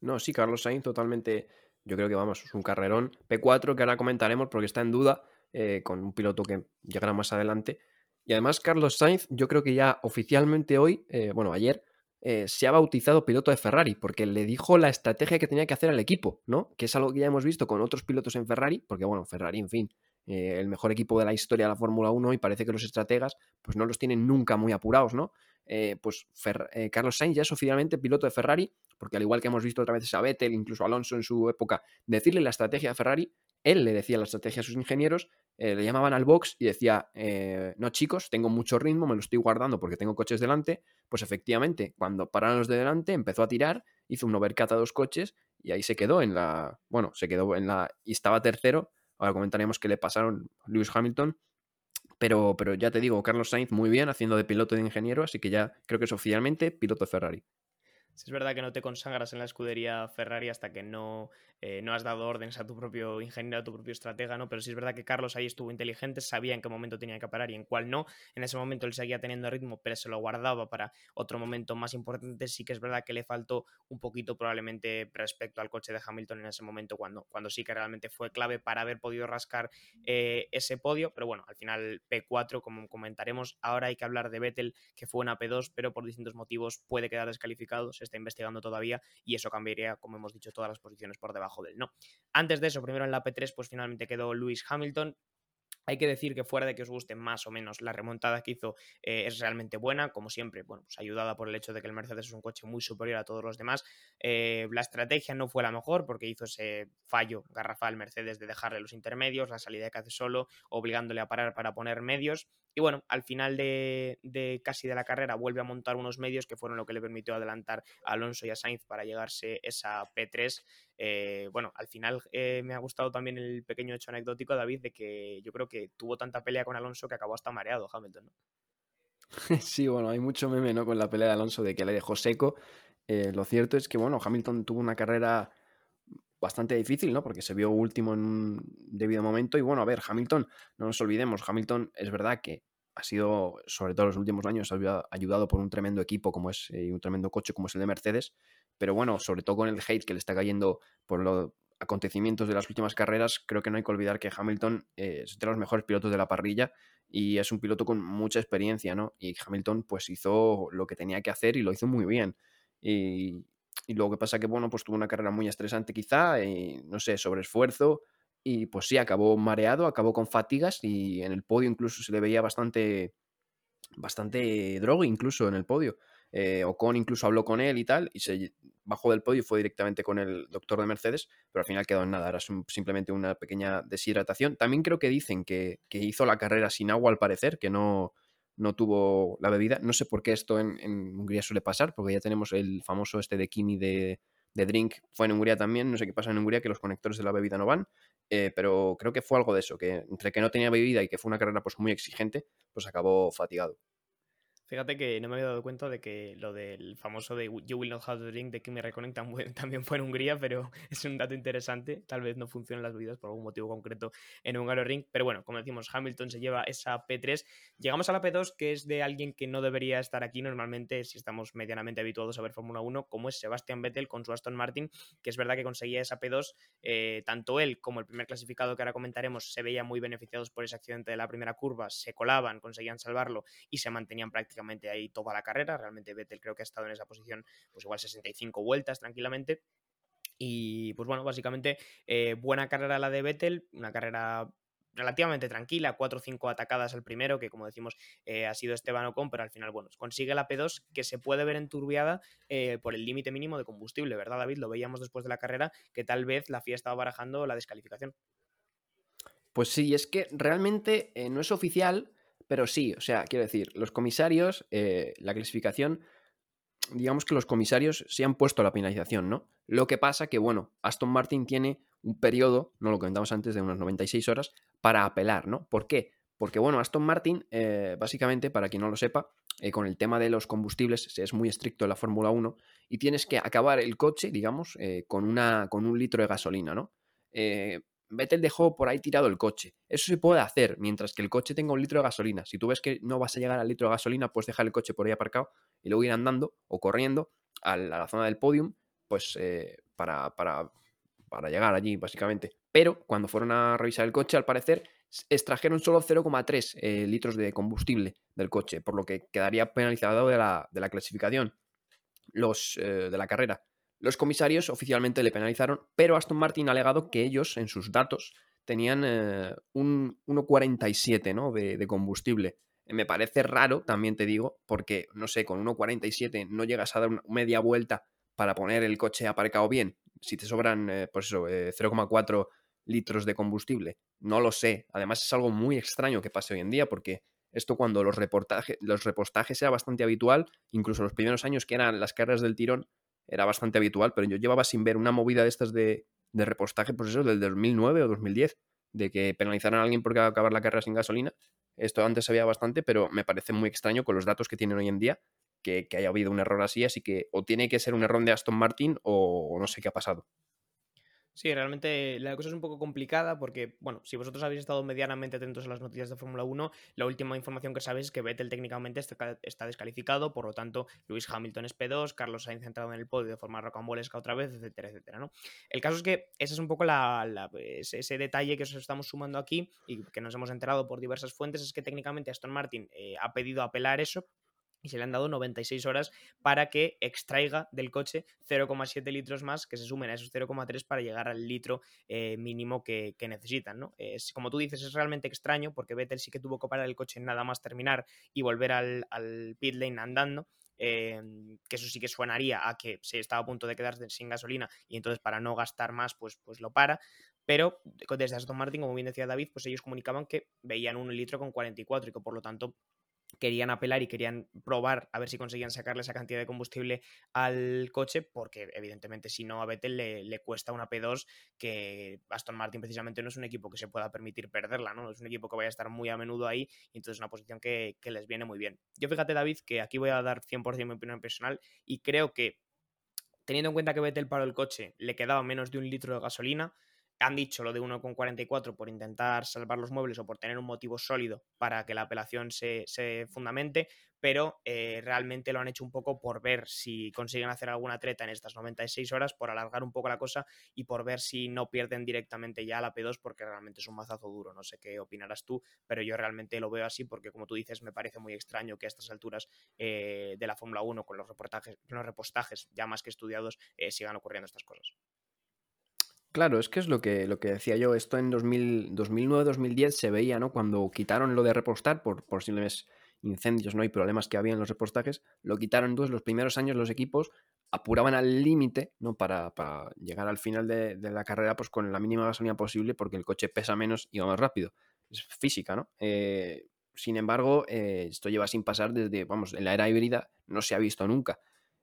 C: No, sí, Carlos Sainz totalmente, yo creo que vamos, es un carrerón. P4 que ahora comentaremos porque está en duda eh, con un piloto que llegará más adelante y además, Carlos Sainz, yo creo que ya oficialmente hoy, eh, bueno, ayer, eh, se ha bautizado piloto de Ferrari, porque le dijo la estrategia que tenía que hacer al equipo, ¿no? Que es algo que ya hemos visto con otros pilotos en Ferrari, porque bueno, Ferrari, en fin, eh, el mejor equipo de la historia de la Fórmula 1 y parece que los estrategas pues no los tienen nunca muy apurados, ¿no? pues Carlos Sainz ya es oficialmente piloto de Ferrari, porque al igual que hemos visto otra vez a Vettel, incluso Alonso en su época, decirle la estrategia de Ferrari, él le decía la estrategia a sus ingenieros, eh, le llamaban al box y decía, eh, no chicos, tengo mucho ritmo, me lo estoy guardando porque tengo coches delante. Pues efectivamente, cuando pararon los de delante, empezó a tirar, hizo un overcut a dos coches y ahí se quedó en la, bueno, se quedó en la, y estaba tercero. Ahora comentaremos qué le pasaron Lewis Hamilton. Pero, pero ya te digo, Carlos Sainz muy bien haciendo de piloto de ingeniero, así que ya creo que es oficialmente piloto Ferrari.
A: Si es verdad que no te consagras en la escudería Ferrari hasta que no eh, no has dado órdenes a tu propio ingeniero, a tu propio estratega, ¿no? Pero sí es verdad que Carlos ahí estuvo inteligente, sabía en qué momento tenía que parar y en cuál no. En ese momento él seguía teniendo ritmo, pero se lo guardaba para otro momento más importante. Sí que es verdad que le faltó un poquito probablemente respecto al coche de Hamilton en ese momento, cuando, cuando sí que realmente fue clave para haber podido rascar eh, ese podio. Pero bueno, al final P4, como comentaremos, ahora hay que hablar de Vettel, que fue una P2, pero por distintos motivos puede quedar descalificado, está investigando todavía y eso cambiaría, como hemos dicho, todas las posiciones por debajo del no. Antes de eso, primero en la P3, pues finalmente quedó Lewis Hamilton, hay que decir que fuera de que os guste más o menos, la remontada que hizo eh, es realmente buena, como siempre, bueno, pues ayudada por el hecho de que el Mercedes es un coche muy superior a todos los demás. Eh, la estrategia no fue la mejor porque hizo ese fallo garrafal Mercedes de dejarle los intermedios, la salida que hace solo, obligándole a parar para poner medios. Y bueno, al final de, casi de la carrera vuelve a montar unos medios que fueron lo que le permitió adelantar a Alonso y a Sainz para llegarse esa P3. Eh, bueno, al final eh, me ha gustado también el pequeño hecho anecdótico, David, de que yo creo que tuvo tanta pelea con Alonso que acabó hasta mareado Hamilton. ¿no?
C: Sí, bueno, hay mucho meme ¿no? con la pelea de Alonso de que le dejó seco. Eh, lo cierto es que, bueno, Hamilton tuvo una carrera bastante difícil, ¿no? Porque se vio último en un debido momento. Y bueno, a ver, Hamilton, no nos olvidemos, Hamilton es verdad que ha sido, sobre todo en los últimos años, ayudado por un tremendo equipo como es, y un tremendo coche como es el de Mercedes. Pero bueno, sobre todo con el hate que le está cayendo por lo acontecimientos de las últimas carreras, creo que no hay que olvidar que Hamilton es de los mejores pilotos de la parrilla y es un piloto con mucha experiencia, ¿no? Y Hamilton pues hizo lo que tenía que hacer y lo hizo muy bien. Y, y luego que pasa que, bueno, pues tuvo una carrera muy estresante quizá, y, no sé, sobre esfuerzo, y pues sí, acabó mareado, acabó con fatigas y en el podio incluso se le veía bastante, bastante droga incluso en el podio. Eh, Ocon incluso habló con él y tal, y se bajó del podio y fue directamente con el doctor de Mercedes, pero al final quedó en nada, era simplemente una pequeña deshidratación. También creo que dicen que, que, hizo la carrera sin agua al parecer, que no, no tuvo la bebida. No sé por qué esto en, Hungría suele pasar, porque ya tenemos el famoso este de Kimi de, de, Drink, fue en Hungría también, no sé qué pasa en Hungría, que los conectores de la bebida no van, eh, pero creo que fue algo de eso, que entre que no tenía bebida y que fue una carrera pues muy exigente, pues acabó fatigado.
A: Fíjate que no me había dado cuenta de que lo del famoso de You Will Not Have to Drink de Kimi Raikkonen también fue en Hungría, pero es un dato interesante. Tal vez no funcionen las bebidas por algún motivo concreto en Hungaro Ring. Pero bueno, como decimos, Hamilton se lleva esa P3. Llegamos a la P2, que es de alguien que no debería estar aquí normalmente si estamos medianamente habituados a ver Fórmula 1, como es Sebastian Vettel con su Aston Martin, que es verdad que conseguía esa P2. Eh, tanto él como el primer clasificado que ahora comentaremos se veían muy beneficiados por ese accidente de la primera curva, se colaban, conseguían salvarlo y se mantenían prácticamente ahí toda la carrera. Realmente Vettel creo que ha estado en esa posición pues igual 65 vueltas tranquilamente. Y pues bueno, básicamente eh, buena carrera la de Vettel, una carrera relativamente tranquila, 4 o 5 atacadas al primero, que como decimos eh, ha sido Esteban Ocon, pero al final, bueno, consigue la P2 que se puede ver enturbiada eh, por el límite mínimo de combustible, ¿verdad David? Lo veíamos después de la carrera, que tal vez la FIA estaba barajando la descalificación.
C: Pues sí, es que realmente no es oficial, pero sí, o sea, quiero decir, los comisarios, eh, la clasificación, digamos que los comisarios se han puesto la penalización, ¿no? Lo que pasa que, bueno, Aston Martin tiene un periodo, no lo comentamos antes, de unas 96 horas para apelar, ¿no? ¿Por qué? Porque, bueno, Aston Martin, eh, básicamente, para quien no lo sepa, eh, con el tema de los combustibles es muy estricto en la Fórmula 1 y tienes que acabar el coche, digamos, con, una, con un litro de gasolina, ¿no? Vettel dejó por ahí tirado el coche. Eso se puede hacer mientras que el coche tenga un litro de gasolina. Si tú ves que no vas a llegar al litro de gasolina, puedes dejar el coche por ahí aparcado y luego ir andando o corriendo a la, zona del podium, pues eh, para, para, para llegar allí, básicamente. Pero cuando fueron a revisar el coche, al parecer, extrajeron solo 0,3 eh, litros de combustible del coche, por lo que quedaría penalizado de la, de la clasificación los, eh, de la carrera. Los comisarios oficialmente le penalizaron, pero Aston Martin ha alegado que ellos, en sus datos, tenían eh, un 1,47 ¿no? de, combustible. Me parece raro, también te digo, porque, no sé, con 1,47 no llegas a dar una media vuelta para poner el coche aparcado bien. Si te sobran, eh, pues eso, 0,4 eh, litros de combustible. No lo sé. Además es algo muy extraño que pase hoy en día porque esto cuando los, reportajes, los repostajes era bastante habitual, incluso los primeros años que eran las carreras del tirón, era bastante habitual, pero yo llevaba sin ver una movida de estas de, de repostaje, pues eso, del 2009 o 2010, de que penalizaran a alguien por acabar la carrera sin gasolina. Esto antes veía bastante, pero me parece muy extraño con los datos que tienen hoy en día que, que haya habido un error así, así que o tiene que ser un error de Aston Martin o no sé qué ha pasado.
A: Sí, realmente la cosa es un poco complicada porque, bueno, si vosotros habéis estado medianamente atentos a las noticias de Fórmula 1, la última información que sabéis es que Vettel técnicamente está, descalificado, por lo tanto, Lewis Hamilton es P2, Carlos Sainz entrado en el podio de forma rocambolesca otra vez, etcétera, etcétera, ¿no? El caso es que ese es un poco la, ese, detalle que os estamos sumando aquí y que nos hemos enterado por diversas fuentes, es que técnicamente Aston Martin eh, ha pedido apelar eso, y se le han dado 96 horas para que extraiga del coche 0,7 litros más que se sumen a esos 0,3 para llegar al litro eh, mínimo que, necesitan. ¿no? Es, como tú dices, es realmente extraño porque Vettel sí que tuvo que parar el coche nada más terminar y volver al, al pit lane andando. Em, que eso sí que suenaría a que se estaba a punto de quedarse sin gasolina y entonces para no gastar más pues, pues lo para, pero desde Aston Martin, como bien decía David, pues ellos comunicaban que veían un litro con 44 y que por lo tanto querían apelar y querían probar a ver si conseguían sacarle esa cantidad de combustible al coche, porque evidentemente si no a Vettel le, cuesta una P2 que Aston Martin precisamente no es un equipo que se pueda permitir perderla, ¿no? Es un equipo que vaya a estar muy a menudo ahí y entonces es una posición que, que les viene muy bien. Yo fíjate David que aquí voy a dar 100% mi opinión personal y creo que teniendo en cuenta que Vettel paró el coche le quedaba menos de un litro de gasolina, Han dicho lo de 1,44 por intentar salvar los muebles o por tener un motivo sólido para que la apelación se, fundamente, pero eh, realmente lo han hecho un poco por ver si consiguen hacer alguna treta en estas 96 horas, por alargar un poco la cosa y por ver si no pierden directamente ya la P2, porque realmente es un mazazo duro. No sé qué opinarás tú, pero yo realmente lo veo así porque, como tú dices, me parece muy extraño que a estas alturas eh, de la Fórmula 1, con los reportajes, los repostajes ya más que estudiados, eh, sigan ocurriendo estas cosas.
C: Claro, es que es lo que, lo que decía yo. Esto en 2009-2010 se veía, ¿no? Cuando quitaron lo de repostar por posibles incendios ¿no? y problemas que había en los repostajes, lo quitaron. Entonces, los primeros años los equipos apuraban al límite ¿no? Para, llegar al final de, la carrera pues, con la mínima gasolina posible porque el coche pesa menos y va más rápido. Es física, ¿no? Eh, sin embargo, eh, esto lleva sin pasar desde, vamos, en la era híbrida no se ha visto nunca.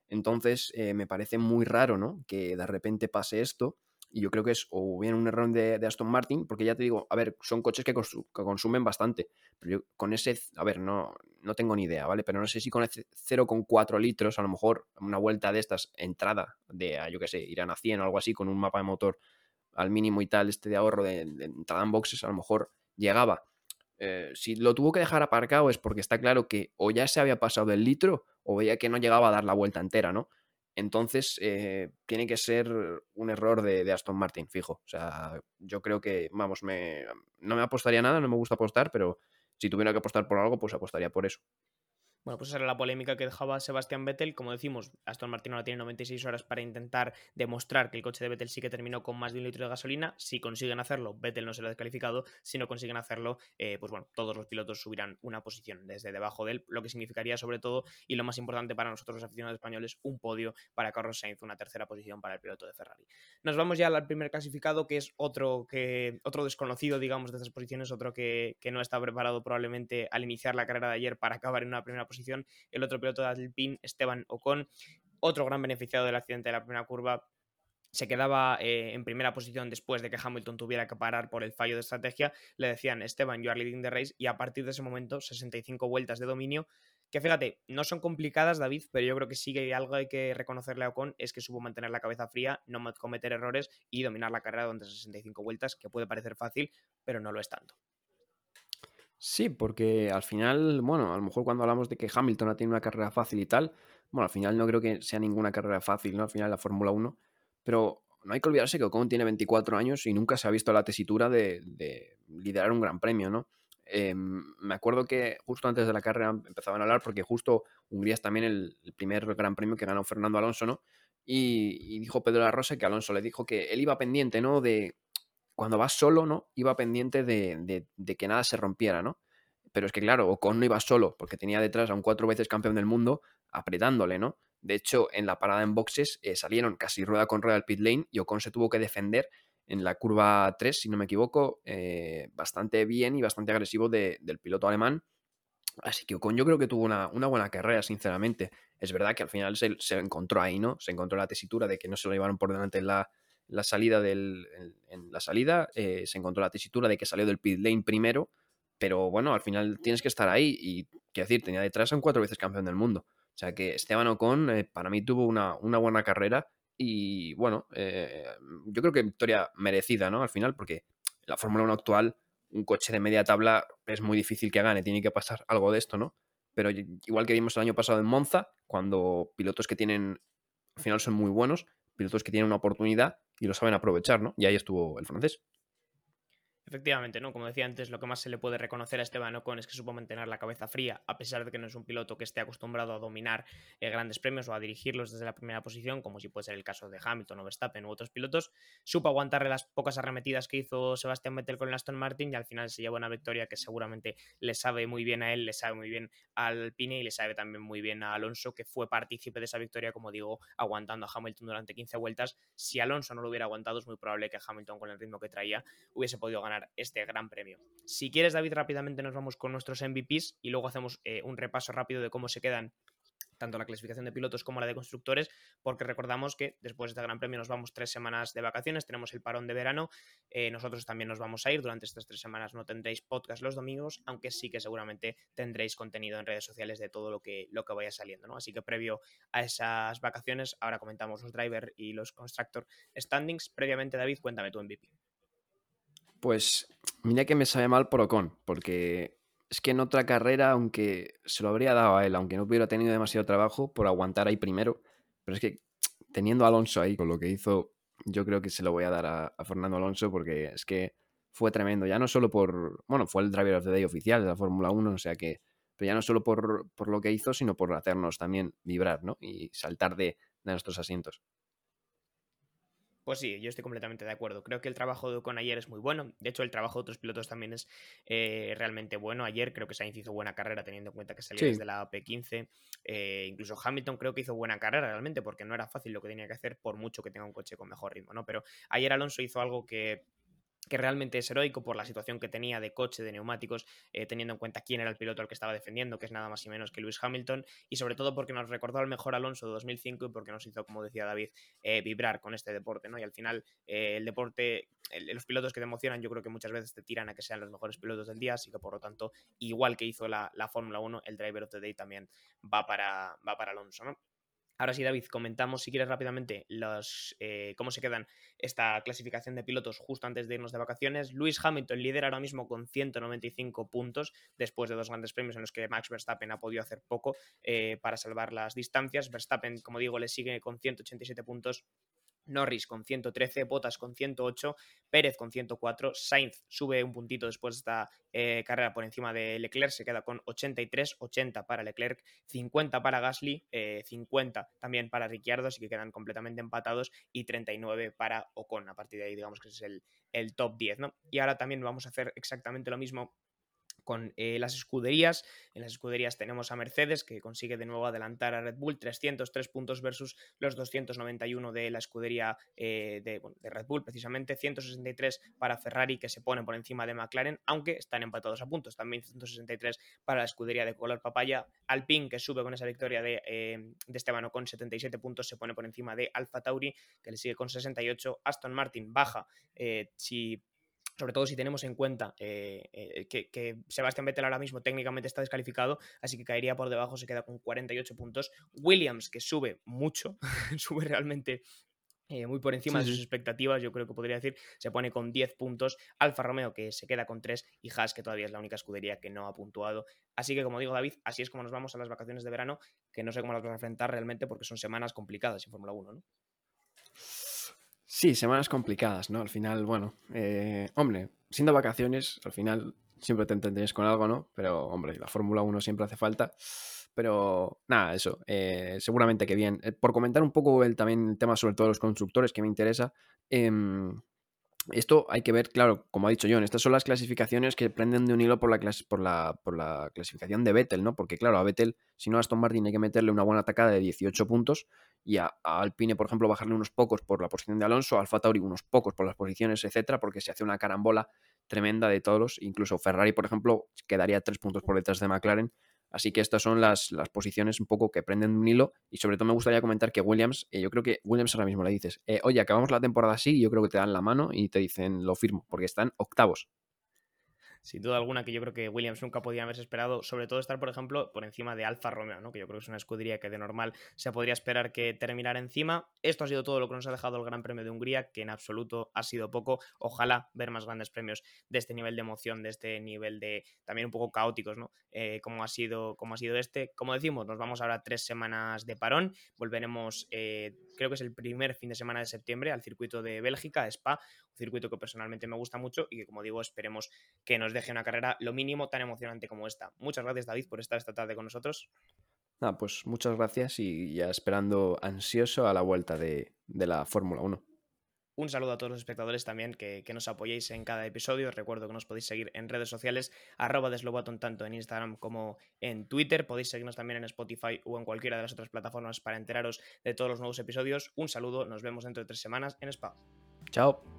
C: Entonces, eh, me parece muy raro, ¿no? Que de repente pase esto y yo creo que es o bien un error de, Aston Martin, porque ya te digo, a ver, son coches que, consumen bastante. Pero yo con ese, a ver, no, no tengo ni idea, ¿vale? Pero no sé si con ese 0,4 litros, a lo mejor una vuelta de estas, entrada de, yo qué sé, irán a 100 o algo así, con un mapa de motor al mínimo y tal, este de ahorro de, entrada en boxes, a lo mejor llegaba. Eh, si lo tuvo que dejar aparcado es porque está claro que o ya se había pasado del litro o veía que no llegaba a dar la vuelta entera, ¿no? Entonces, eh, tiene que ser un error de, Aston Martin, fijo. O sea, yo creo que, vamos, me, no me apostaría nada, no me gusta apostar, pero si tuviera que apostar por algo, pues apostaría por eso.
A: Bueno, pues esa era la polémica que dejaba Sebastián Vettel. Como decimos, Aston Martin ahora tiene 96 horas para intentar demostrar que el coche de Vettel sí que terminó con más de un litro de gasolina. Si consiguen hacerlo, Vettel no será descalificado. Si no consiguen hacerlo, eh, pues bueno, todos los pilotos subirán una posición desde debajo de él, lo que significaría sobre todo, y lo más importante para nosotros los aficionados españoles, un podio para Carlos Sainz, una tercera posición para el piloto de Ferrari. Nos vamos ya al primer clasificado, que es otro, que, otro desconocido, digamos, de estas posiciones, otro que, que no está preparado probablemente al iniciar la carrera de ayer para acabar en una primera posición, el otro piloto de Alpine, Esteban Ocon, otro gran beneficiado del accidente de la primera curva, se quedaba eh, en primera posición después de que Hamilton tuviera que parar por el fallo de estrategia, le decían Esteban, you are leading the race, y a partir de ese momento, 65 vueltas de dominio, que fíjate, no son complicadas, David, pero yo creo que sí que algo hay que reconocerle a Ocon es que supo mantener la cabeza fría, no cometer errores y dominar la carrera durante 65 vueltas, que puede parecer fácil, pero no lo es tanto.
C: Sí, porque al final, bueno, a lo mejor cuando hablamos de que Hamilton ha tenido una carrera fácil y tal, bueno, al final no creo que sea ninguna carrera fácil, ¿no? Al final la Fórmula 1, pero no hay que olvidarse que Ocon tiene 24 años y nunca se ha visto la tesitura de, liderar un gran premio, ¿no? Em, me acuerdo que justo antes de la carrera empezaban a hablar porque justo Hungría es también el, primer gran premio que ganó Fernando Alonso, ¿no? Y, y, dijo Pedro La Rosa que Alonso le dijo que él iba pendiente, ¿no? De, cuando vas solo, ¿no? Iba pendiente de, que nada se rompiera, ¿no? Pero es que, claro, Ocon no iba solo, porque tenía detrás a un cuatro veces campeón del mundo apretándole, ¿no? De hecho, en la parada en boxes eh, salieron casi rueda con rueda al pit lane y Ocon se tuvo que defender en la curva 3, si no me equivoco, eh, bastante bien y bastante agresivo del piloto alemán. Así que Ocon yo creo que tuvo una, buena carrera, sinceramente. Es verdad que al final se, se, encontró ahí, ¿no? Se encontró la tesitura de que no se lo llevaron por delante en la, la salida del, la salida eh, se encontró la tesitura de que salió del pit lane primero, pero bueno, al final tienes que estar ahí y, quiero decir, tenía detrás a un cuatro veces campeón del mundo. O sea que Esteban Ocon eh, para mí tuvo una, buena carrera y bueno, eh, yo creo que victoria merecida, ¿no? Al final, porque la Fórmula 1 actual, un coche de media tabla es muy difícil que gane, tiene que pasar algo de esto, ¿no? Pero igual que vimos el año pasado en Monza, cuando pilotos que tienen, al final son muy buenos, pilotos que tienen una oportunidad y lo saben aprovechar, ¿no? Y ahí estuvo el francés.
A: Efectivamente, ¿no? Como decía antes, lo que más se le puede reconocer a Esteban Ocon es que supo mantener la cabeza fría, a pesar de que no es un piloto que esté acostumbrado a dominar eh, grandes premios o a dirigirlos desde la primera posición, como si puede ser el caso de Hamilton o Verstappen u otros pilotos. Supo aguantarle las pocas arremetidas que hizo Sebastián Vettel con el Aston Martin y al final se llevó una victoria que seguramente le sabe muy bien a él, le sabe muy bien al Pine y le sabe también muy bien a Alonso, que fue partícipe de esa victoria, como digo, aguantando a Hamilton durante 15 vueltas. Si Alonso no lo hubiera aguantado, es muy probable que Hamilton, con el ritmo que traía, hubiese podido ganar este gran premio. Si quieres, David, rápidamente nos vamos con nuestros MVPs y luego hacemos eh, un repaso rápido de cómo se quedan tanto la clasificación de pilotos como la de constructores, porque recordamos que después de este Gran Premio nos vamos tres semanas de vacaciones, tenemos el parón de verano, eh, nosotros también nos vamos a ir, durante estas tres semanas no tendréis podcast los domingos, aunque sí que seguramente tendréis contenido en redes sociales de todo lo que, lo que vaya saliendo, ¿no? Así que previo a esas vacaciones, ahora comentamos los driver y los constructor standings. Previamente, David, cuéntame tu MVP.
C: Pues mira que me sabe mal por Ocon, porque es que en otra carrera, aunque se lo habría dado a él, aunque no hubiera tenido demasiado trabajo por aguantar ahí primero, pero es que teniendo a Alonso ahí con lo que hizo, yo creo que se lo voy a dar a, Fernando Alonso porque es que fue tremendo, ya no solo por, bueno, fue el Driver of the Day oficial de la Fórmula 1, o sea que, pero ya no solo por, por, lo que hizo, sino por hacernos también vibrar, ¿no? Y saltar de, de nuestros asientos.
A: Pues sí, yo estoy completamente de acuerdo. Creo que el trabajo de Ocon ayer es muy bueno. De hecho, el trabajo de otros pilotos también es eh, realmente bueno. Ayer creo que Sainz hizo buena carrera teniendo en cuenta que salía desde la AP15. Eh, incluso Hamilton creo que hizo buena carrera realmente porque no era fácil lo que tenía que hacer por mucho que tenga un coche con mejor ritmo, ¿no? Pero ayer Alonso hizo algo que que realmente es heroico por la situación que tenía de coche, de neumáticos, eh, teniendo en cuenta quién era el piloto al que estaba defendiendo, que es nada más y menos que Lewis Hamilton, y sobre todo porque nos recordó al mejor Alonso de 2005 y porque nos hizo, como decía David, eh, vibrar con este deporte, ¿no? Y al final, eh, el deporte, los pilotos que te emocionan, yo creo que muchas veces te tiran a que sean los mejores pilotos del día, así que por lo tanto, igual que hizo la, la Fórmula 1, el Driver of the Day también va para, va para Alonso, ¿no? Ahora sí, David, comentamos si quieres rápidamente eh, cómo se quedan esta clasificación de pilotos justo antes de irnos de vacaciones. Lewis Hamilton lidera ahora mismo con 195 puntos después de dos grandes premios en los que Max Verstappen ha podido hacer poco eh, para salvar las distancias. Verstappen, como digo, le sigue con 187 puntos Norris con 113, Bottas con 108, Pérez con 104, Sainz sube un puntito después de esta eh, carrera por encima de Leclerc, se queda con 83, 80 para Leclerc, 50 para Gasly, 50 eh, también para Ricciardo, así que quedan completamente empatados, y 39 para Ocon. A partir de ahí, digamos que es el, el top 10, ¿no? Y ahora también vamos a hacer exactamente lo mismo con eh, las escuderías. En las escuderías tenemos a Mercedes, que consigue de nuevo adelantar a Red Bull, 303 puntos versus los 291 de la escudería eh, de, Red Bull, precisamente, 163 para Ferrari, que se pone por encima de McLaren, aunque están empatados a puntos. También 163 para la escudería de color papaya. Alpine, que sube con esa victoria de, eh, de Esteban con 77 puntos, se pone por encima de Alfa Tauri, que le sigue con 68. Aston Martin baja, si sobre todo si tenemos en cuenta eh, eh, que, Sebastián Vettel ahora mismo técnicamente está descalificado, así que caería por debajo, se queda con 48 puntos. Williams, que sube mucho, sube realmente eh, muy por encima de sus expectativas, yo creo que podría decir, se pone con 10 puntos. Alfa Romeo, que se queda con 3, y Haas, que todavía es la única escudería que no ha puntuado. Así que, como digo, David, así es como nos vamos a las vacaciones de verano, que no sé cómo las vamos a enfrentar realmente porque son semanas complicadas en Fórmula 1, ¿no?
C: Sí, semanas complicadas, ¿no? Al final, bueno, eh, hombre, siendo vacaciones, al final siempre te entendéis con algo, ¿no? Pero, hombre, la Fórmula 1 siempre hace falta. Pero, nada, eso, eh, seguramente que bien. Eh, por comentar un poco el, también el tema sobre todo los constructores que me interesa, em, esto hay que ver, claro, como ha dicho John, estas son las clasificaciones que prenden de un hilo por la, por la, por la clasificación de Vettel, ¿no? Porque, claro, a Vettel, si no a Aston Martin hay que meterle una buena atacada de 18 puntos y a, Alpine, por ejemplo, bajarle unos pocos por la posición de Alonso, a Alfa Tauri unos pocos por las posiciones, etcétera, porque se hace una carambola tremenda de todos. Incluso Ferrari, por ejemplo, quedaría tres puntos por detrás de McLaren. Así que estas son las, las, posiciones un poco que prenden un hilo. Y sobre todo me gustaría comentar que Williams, eh, yo creo que Williams ahora mismo le dices, eh, oye, acabamos la temporada así, yo creo que te dan la mano y te dicen, lo firmo, porque están octavos
A: sin duda alguna que yo creo que Williams nunca podía haberse esperado, sobre todo estar, por ejemplo, por encima de Alfa Romeo, ¿no? que yo creo que es una escudería que de normal se podría esperar que terminara encima. Esto ha sido todo lo que nos ha dejado el Gran Premio de Hungría, que en absoluto ha sido poco. Ojalá ver más grandes premios de este nivel de emoción, de este nivel de también un poco caóticos, ¿no? Eh, como, ha sido, como ha sido este. Como decimos, nos vamos ahora tres semanas de parón. Volveremos, eh, creo que es el primer fin de semana de septiembre, al circuito de Bélgica, Spa, circuito que personalmente me gusta mucho y que, como digo, esperemos que nos deje una carrera lo mínimo tan emocionante como esta. Muchas gracias, David, por estar esta tarde con nosotros.
C: Nada, pues muchas gracias y ya esperando ansioso a la vuelta de, la Fórmula 1.
A: Un saludo a todos los espectadores también que, nos apoyéis en cada episodio. recuerdo que nos podéis seguir en redes sociales, arroba deslobaton tanto en Instagram como en Twitter. Podéis seguirnos también en Spotify o en cualquiera de las otras plataformas para enteraros de todos los nuevos episodios. Un saludo, nos vemos dentro de tres semanas en Spa.
C: Chao.